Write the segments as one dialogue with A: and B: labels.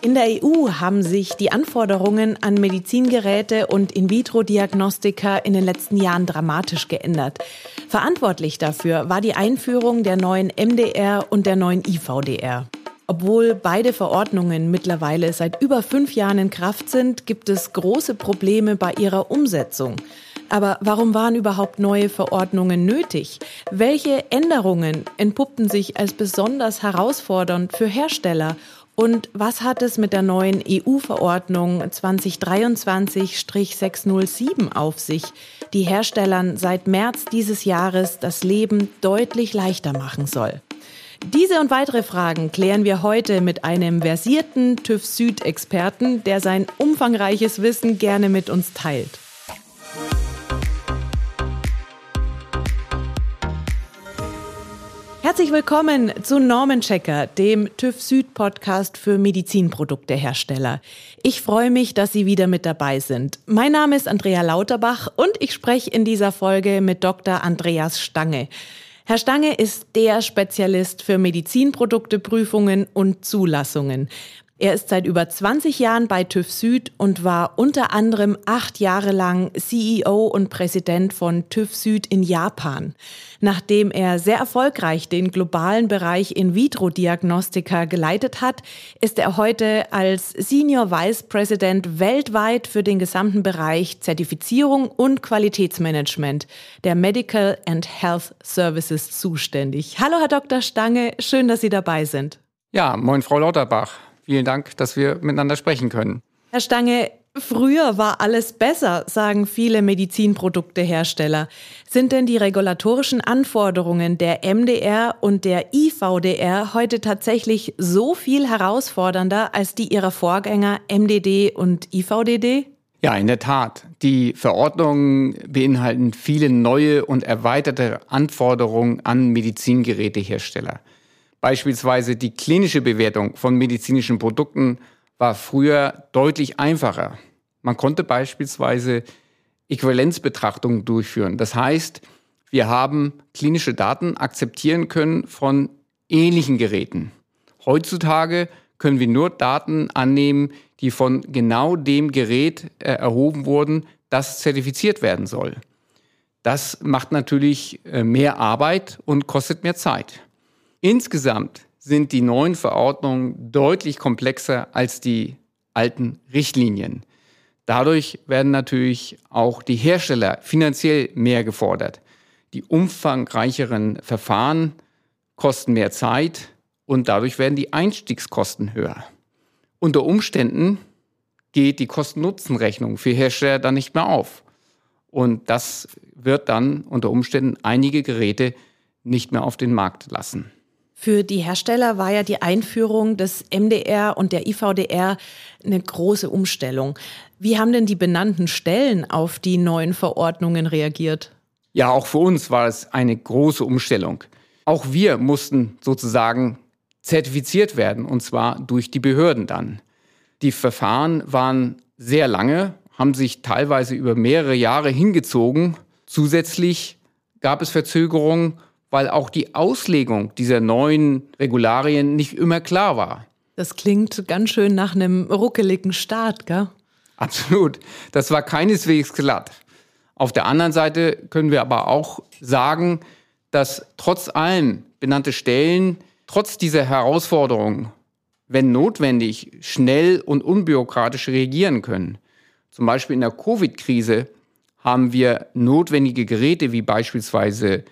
A: In der EU haben sich die Anforderungen an Medizingeräte und In-vitro-Diagnostika in den letzten Jahren dramatisch geändert. Verantwortlich dafür war die Einführung der neuen MDR und der neuen IVDR. Obwohl beide Verordnungen mittlerweile seit über fünf Jahren in Kraft sind, gibt es große Probleme bei ihrer Umsetzung. Aber warum waren überhaupt neue Verordnungen nötig? Welche Änderungen entpuppten sich als besonders herausfordernd für Hersteller? Und was hat es mit der neuen EU-Verordnung 2023-607 auf sich, die Herstellern seit März dieses Jahres das Leben deutlich leichter machen soll? Diese und weitere Fragen klären wir heute mit einem versierten TÜV Süd-Experten, der sein umfangreiches Wissen gerne mit uns teilt. Herzlich willkommen zu Normenchecker, dem TÜV Süd Podcast für Medizinproduktehersteller. Ich freue mich, dass Sie wieder mit dabei sind. Mein Name ist Andrea Lauterbach und ich spreche in dieser Folge mit Dr. Andreas Stange. Herr Stange ist der Spezialist für Medizinprodukteprüfungen und Zulassungen. Er ist seit über 20 Jahren bei TÜV Süd und war unter anderem acht Jahre lang CEO und Präsident von TÜV Süd in Japan. Nachdem er sehr erfolgreich den globalen Bereich In-vitro-Diagnostika geleitet hat, ist er heute als Senior Vice President weltweit für den gesamten Bereich Zertifizierung und Qualitätsmanagement der Medical and Health Services zuständig. Hallo, Herr Dr. Stange, schön, dass Sie dabei sind.
B: Ja, moin, Frau Lauterbach. Vielen Dank, dass wir miteinander sprechen können.
A: Herr Stange, früher war alles besser, sagen viele Medizinproduktehersteller. Sind denn die regulatorischen Anforderungen der MDR und der IVDR heute tatsächlich so viel herausfordernder als die ihrer Vorgänger MDD und IVDD?
B: Ja, in der Tat. Die Verordnungen beinhalten viele neue und erweiterte Anforderungen an Medizingerätehersteller. Beispielsweise die klinische Bewertung von medizinischen Produkten war früher deutlich einfacher. Man konnte beispielsweise Äquivalenzbetrachtungen durchführen. Das heißt, wir haben klinische Daten akzeptieren können von ähnlichen Geräten. Heutzutage können wir nur Daten annehmen, die von genau dem Gerät äh, erhoben wurden, das zertifiziert werden soll. Das macht natürlich äh, mehr Arbeit und kostet mehr Zeit. Insgesamt sind die neuen Verordnungen deutlich komplexer als die alten Richtlinien. Dadurch werden natürlich auch die Hersteller finanziell mehr gefordert. Die umfangreicheren Verfahren kosten mehr Zeit und dadurch werden die Einstiegskosten höher. Unter Umständen geht die Kosten-Nutzen-Rechnung für Hersteller dann nicht mehr auf. Und das wird dann unter Umständen einige Geräte nicht mehr auf den Markt lassen.
A: Für die Hersteller war ja die Einführung des MDR und der IVDR eine große Umstellung. Wie haben denn die benannten Stellen auf die neuen Verordnungen reagiert?
B: Ja, auch für uns war es eine große Umstellung. Auch wir mussten sozusagen zertifiziert werden, und zwar durch die Behörden dann. Die Verfahren waren sehr lange, haben sich teilweise über mehrere Jahre hingezogen. Zusätzlich gab es Verzögerungen weil auch die Auslegung dieser neuen Regularien nicht immer klar war.
A: Das klingt ganz schön nach einem ruckeligen Start, gell?
B: Absolut. Das war keineswegs glatt. Auf der anderen Seite können wir aber auch sagen, dass trotz allem benannte Stellen, trotz dieser Herausforderungen, wenn notwendig, schnell und unbürokratisch reagieren können. Zum Beispiel in der Covid-Krise haben wir notwendige Geräte wie beispielsweise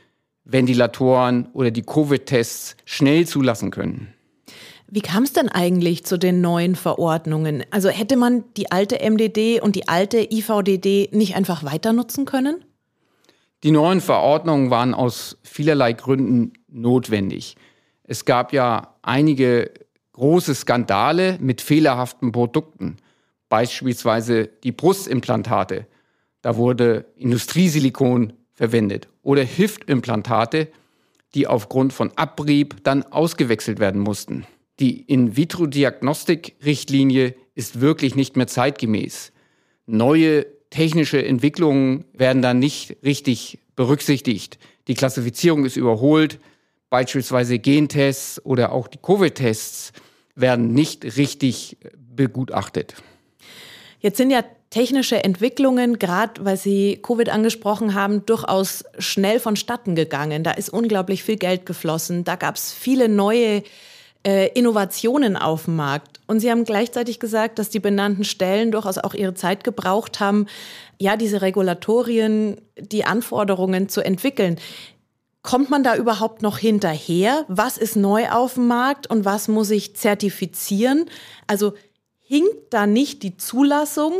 B: Ventilatoren oder die Covid-Tests schnell zulassen können.
A: Wie kam es denn eigentlich zu den neuen Verordnungen? Also hätte man die alte MDD und die alte IVDD nicht einfach weiter nutzen können?
B: Die neuen Verordnungen waren aus vielerlei Gründen notwendig. Es gab ja einige große Skandale mit fehlerhaften Produkten, beispielsweise die Brustimplantate. Da wurde Industriesilikon verwendet oder Hüftimplantate, die aufgrund von Abrieb dann ausgewechselt werden mussten. Die In-vitro-Diagnostik-Richtlinie ist wirklich nicht mehr zeitgemäß. Neue technische Entwicklungen werden dann nicht richtig berücksichtigt. Die Klassifizierung ist überholt. Beispielsweise Gentests oder auch die Covid-Tests werden nicht richtig begutachtet.
A: Jetzt sind ja technische Entwicklungen, gerade weil Sie Covid angesprochen haben, durchaus schnell vonstatten gegangen. Da ist unglaublich viel Geld geflossen. Da gab es viele neue äh, Innovationen auf dem Markt. Und Sie haben gleichzeitig gesagt, dass die benannten Stellen durchaus auch ihre Zeit gebraucht haben, ja, diese Regulatorien, die Anforderungen zu entwickeln. Kommt man da überhaupt noch hinterher? Was ist neu auf dem Markt und was muss ich zertifizieren? Also hinkt da nicht die Zulassung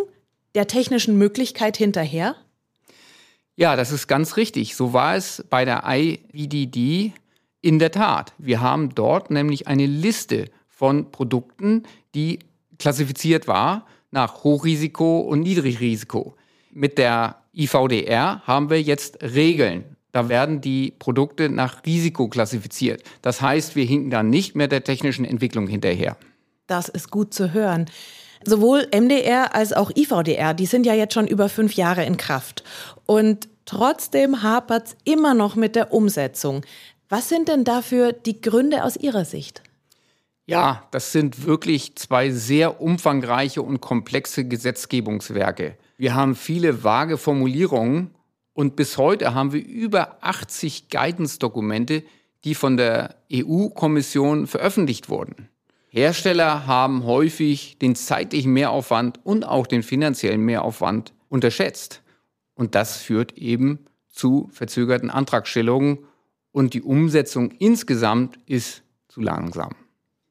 A: der technischen Möglichkeit hinterher?
B: Ja, das ist ganz richtig. So war es bei der IVDD in der Tat. Wir haben dort nämlich eine Liste von Produkten, die klassifiziert war nach Hochrisiko und Niedrigrisiko. Mit der IVDR haben wir jetzt Regeln. Da werden die Produkte nach Risiko klassifiziert. Das heißt, wir hinken dann nicht mehr der technischen Entwicklung hinterher.
A: Das ist gut zu hören. Sowohl MDR als auch IVDR, die sind ja jetzt schon über fünf Jahre in Kraft. Und trotzdem hapert es immer noch mit der Umsetzung. Was sind denn dafür die Gründe aus Ihrer Sicht?
B: Ja, das sind wirklich zwei sehr umfangreiche und komplexe Gesetzgebungswerke. Wir haben viele vage Formulierungen und bis heute haben wir über 80 Guidance-Dokumente, die von der EU-Kommission veröffentlicht wurden. Hersteller haben häufig den zeitlichen Mehraufwand und auch den finanziellen Mehraufwand unterschätzt. Und das führt eben zu verzögerten Antragstellungen und die Umsetzung insgesamt ist zu langsam.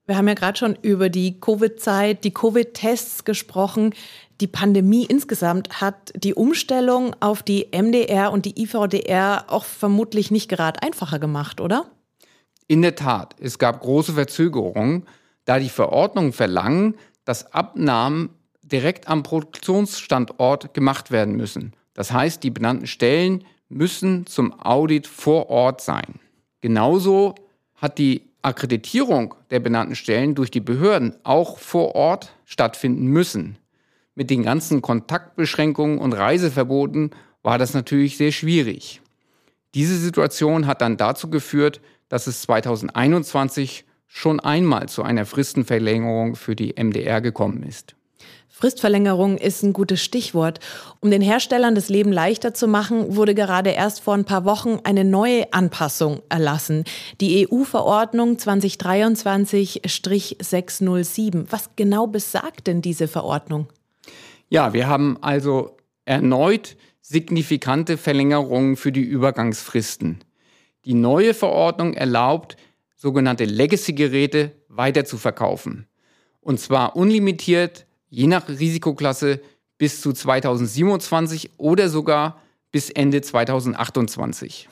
A: Wir haben ja gerade schon über die Covid-Zeit, die Covid-Tests gesprochen. Die Pandemie insgesamt hat die Umstellung auf die MDR und die IVDR auch vermutlich nicht gerade einfacher gemacht, oder?
B: In der Tat, es gab große Verzögerungen da die Verordnungen verlangen, dass Abnahmen direkt am Produktionsstandort gemacht werden müssen. Das heißt, die benannten Stellen müssen zum Audit vor Ort sein. Genauso hat die Akkreditierung der benannten Stellen durch die Behörden auch vor Ort stattfinden müssen. Mit den ganzen Kontaktbeschränkungen und Reiseverboten war das natürlich sehr schwierig. Diese Situation hat dann dazu geführt, dass es 2021 schon einmal zu einer Fristenverlängerung für die MDR gekommen ist.
A: Fristverlängerung ist ein gutes Stichwort. Um den Herstellern das Leben leichter zu machen, wurde gerade erst vor ein paar Wochen eine neue Anpassung erlassen. Die EU-Verordnung 2023-607. Was genau besagt denn diese Verordnung?
B: Ja, wir haben also erneut signifikante Verlängerungen für die Übergangsfristen. Die neue Verordnung erlaubt, sogenannte Legacy-Geräte weiter zu verkaufen. Und zwar unlimitiert, je nach Risikoklasse, bis zu 2027 oder sogar bis Ende 2028.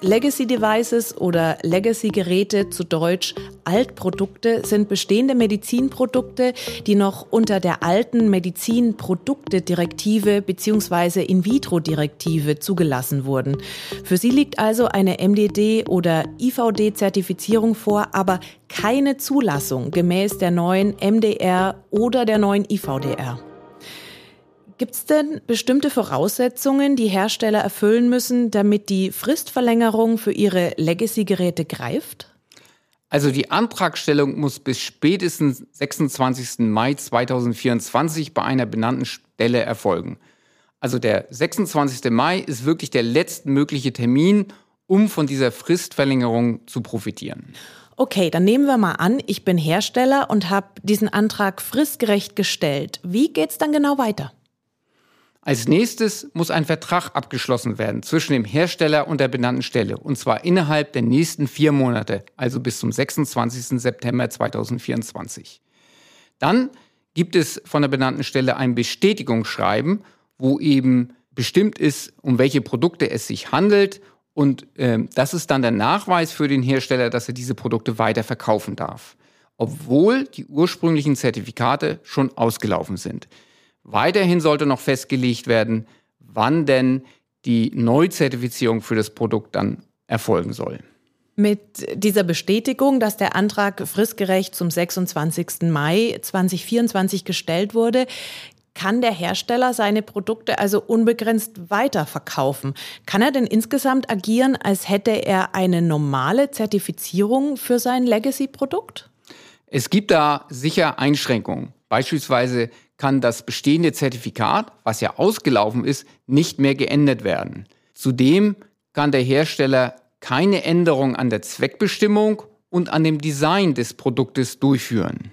A: Legacy Devices oder Legacy Geräte zu Deutsch Altprodukte sind bestehende Medizinprodukte, die noch unter der alten Medizinprodukte-Direktive bzw. In-vitro-Direktive zugelassen wurden. Für sie liegt also eine MDD oder IVD-Zertifizierung vor, aber keine Zulassung gemäß der neuen MDR oder der neuen IVDR. Gibt es denn bestimmte Voraussetzungen, die Hersteller erfüllen müssen, damit die Fristverlängerung für ihre Legacy-Geräte greift?
B: Also die Antragstellung muss bis spätestens 26. Mai 2024 bei einer benannten Stelle erfolgen. Also der 26. Mai ist wirklich der letztmögliche Termin, um von dieser Fristverlängerung zu profitieren.
A: Okay, dann nehmen wir mal an, ich bin Hersteller und habe diesen Antrag fristgerecht gestellt. Wie geht es dann genau weiter?
B: Als nächstes muss ein Vertrag abgeschlossen werden zwischen dem Hersteller und der benannten Stelle, und zwar innerhalb der nächsten vier Monate, also bis zum 26. September 2024. Dann gibt es von der benannten Stelle ein Bestätigungsschreiben, wo eben bestimmt ist, um welche Produkte es sich handelt. Und äh, das ist dann der Nachweis für den Hersteller, dass er diese Produkte weiter verkaufen darf, obwohl die ursprünglichen Zertifikate schon ausgelaufen sind. Weiterhin sollte noch festgelegt werden, wann denn die Neuzertifizierung für das Produkt dann erfolgen soll.
A: Mit dieser Bestätigung, dass der Antrag fristgerecht zum 26. Mai 2024 gestellt wurde, kann der Hersteller seine Produkte also unbegrenzt weiterverkaufen. Kann er denn insgesamt agieren, als hätte er eine normale Zertifizierung für sein Legacy-Produkt?
B: Es gibt da sicher Einschränkungen. Beispielsweise kann das bestehende Zertifikat, was ja ausgelaufen ist, nicht mehr geändert werden. Zudem kann der Hersteller keine Änderung an der Zweckbestimmung und an dem Design des Produktes durchführen.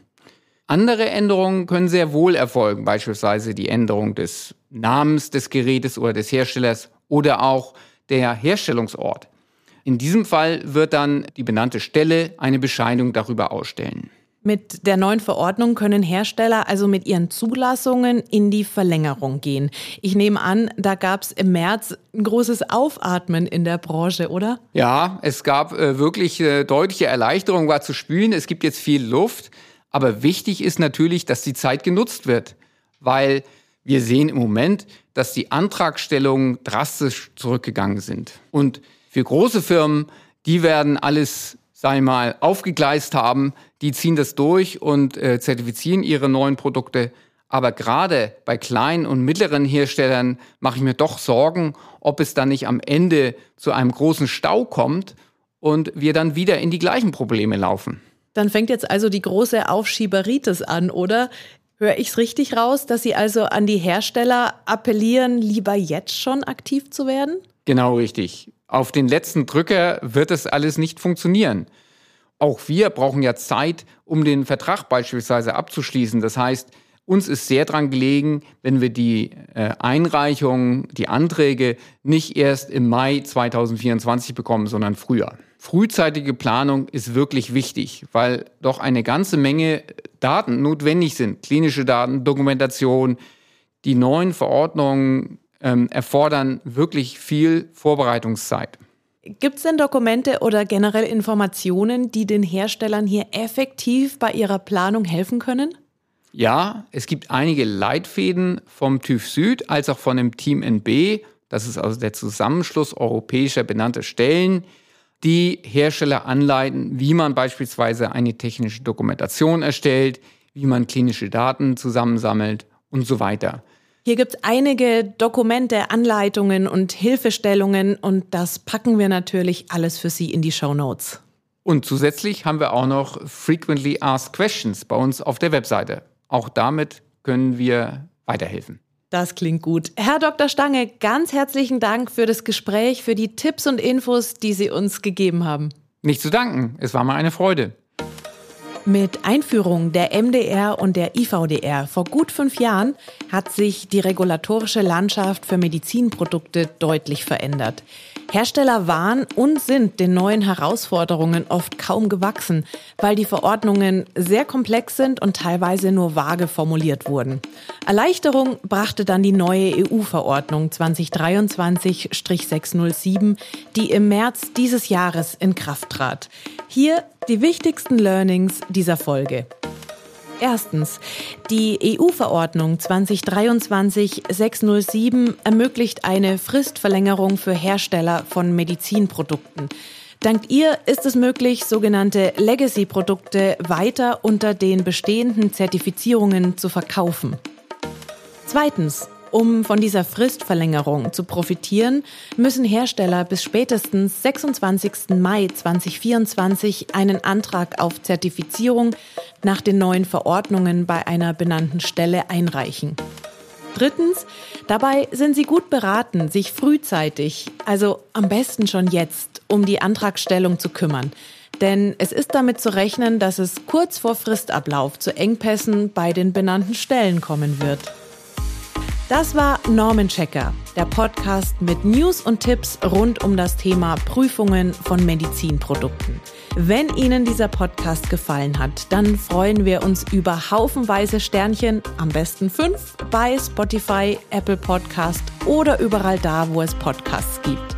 B: Andere Änderungen können sehr wohl erfolgen, beispielsweise die Änderung des Namens des Gerätes oder des Herstellers oder auch der Herstellungsort. In diesem Fall wird dann die benannte Stelle eine Bescheinigung darüber ausstellen.
A: Mit der neuen Verordnung können Hersteller also mit ihren Zulassungen in die Verlängerung gehen. Ich nehme an, da gab es im März ein großes Aufatmen in der Branche, oder?
B: Ja, es gab äh, wirklich äh, deutliche Erleichterung, war zu spüren. Es gibt jetzt viel Luft. Aber wichtig ist natürlich, dass die Zeit genutzt wird, weil wir sehen im Moment, dass die Antragstellungen drastisch zurückgegangen sind. Und für große Firmen, die werden alles sei mal, aufgegleist haben, die ziehen das durch und äh, zertifizieren ihre neuen Produkte. Aber gerade bei kleinen und mittleren Herstellern mache ich mir doch Sorgen, ob es dann nicht am Ende zu einem großen Stau kommt und wir dann wieder in die gleichen Probleme laufen.
A: Dann fängt jetzt also die große Aufschieberitis an, oder? Höre ich es richtig raus, dass Sie also an die Hersteller appellieren, lieber jetzt schon aktiv zu werden?
B: Genau richtig. Auf den letzten Drücker wird es alles nicht funktionieren. Auch wir brauchen ja Zeit, um den Vertrag beispielsweise abzuschließen. Das heißt, uns ist sehr daran gelegen, wenn wir die äh, Einreichungen, die Anträge nicht erst im Mai 2024 bekommen, sondern früher. Frühzeitige Planung ist wirklich wichtig, weil doch eine ganze Menge Daten notwendig sind. Klinische Daten, Dokumentation, die neuen Verordnungen ähm, erfordern wirklich viel Vorbereitungszeit.
A: Gibt es denn Dokumente oder generell Informationen, die den Herstellern hier effektiv bei ihrer Planung helfen können?
B: Ja, es gibt einige Leitfäden vom TÜV Süd als auch von dem Team NB. Das ist also der Zusammenschluss europäischer benannter Stellen, die Hersteller anleiten, wie man beispielsweise eine technische Dokumentation erstellt, wie man klinische Daten zusammensammelt und so weiter.
A: Hier gibt es einige Dokumente, Anleitungen und Hilfestellungen und das packen wir natürlich alles für Sie in die Show Notes.
B: Und zusätzlich haben wir auch noch Frequently Asked Questions bei uns auf der Webseite. Auch damit können wir weiterhelfen.
A: Das klingt gut. Herr Dr. Stange, ganz herzlichen Dank für das Gespräch, für die Tipps und Infos, die Sie uns gegeben haben.
B: Nicht zu danken. Es war mir eine Freude.
A: Mit Einführung der MDR und der IVDR vor gut fünf Jahren hat sich die regulatorische Landschaft für Medizinprodukte deutlich verändert. Hersteller waren und sind den neuen Herausforderungen oft kaum gewachsen, weil die Verordnungen sehr komplex sind und teilweise nur vage formuliert wurden. Erleichterung brachte dann die neue EU-Verordnung 2023-607, die im März dieses Jahres in Kraft trat. Hier die wichtigsten Learnings dieser Folge. Erstens. Die EU-Verordnung 2023-607 ermöglicht eine Fristverlängerung für Hersteller von Medizinprodukten. Dank ihr ist es möglich, sogenannte Legacy-Produkte weiter unter den bestehenden Zertifizierungen zu verkaufen. Zweitens. Um von dieser Fristverlängerung zu profitieren, müssen Hersteller bis spätestens 26. Mai 2024 einen Antrag auf Zertifizierung nach den neuen Verordnungen bei einer benannten Stelle einreichen. Drittens, dabei sind Sie gut beraten, sich frühzeitig, also am besten schon jetzt, um die Antragstellung zu kümmern. Denn es ist damit zu rechnen, dass es kurz vor Fristablauf zu Engpässen bei den benannten Stellen kommen wird. Das war Norman Checker, der Podcast mit News und Tipps rund um das Thema Prüfungen von Medizinprodukten. Wenn Ihnen dieser Podcast gefallen hat, dann freuen wir uns über haufenweise Sternchen, am besten fünf, bei Spotify, Apple Podcast oder überall da, wo es Podcasts gibt.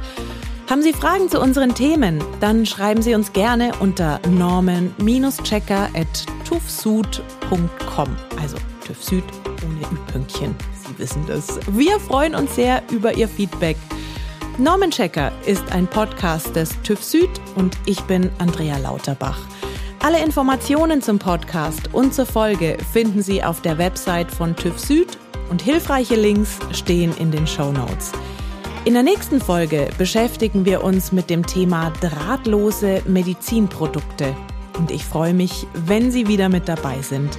A: Haben Sie Fragen zu unseren Themen? Dann schreiben Sie uns gerne unter norman-checker at tufsud.com, also TÜV Süd ohne Ü-Pünktchen wissen das. Wir freuen uns sehr über Ihr Feedback. Norman Checker ist ein Podcast des TÜV Süd und ich bin Andrea Lauterbach. Alle Informationen zum Podcast und zur Folge finden Sie auf der Website von TÜV Süd und hilfreiche Links stehen in den Show Notes. In der nächsten Folge beschäftigen wir uns mit dem Thema drahtlose Medizinprodukte. Und ich freue mich, wenn Sie wieder mit dabei sind.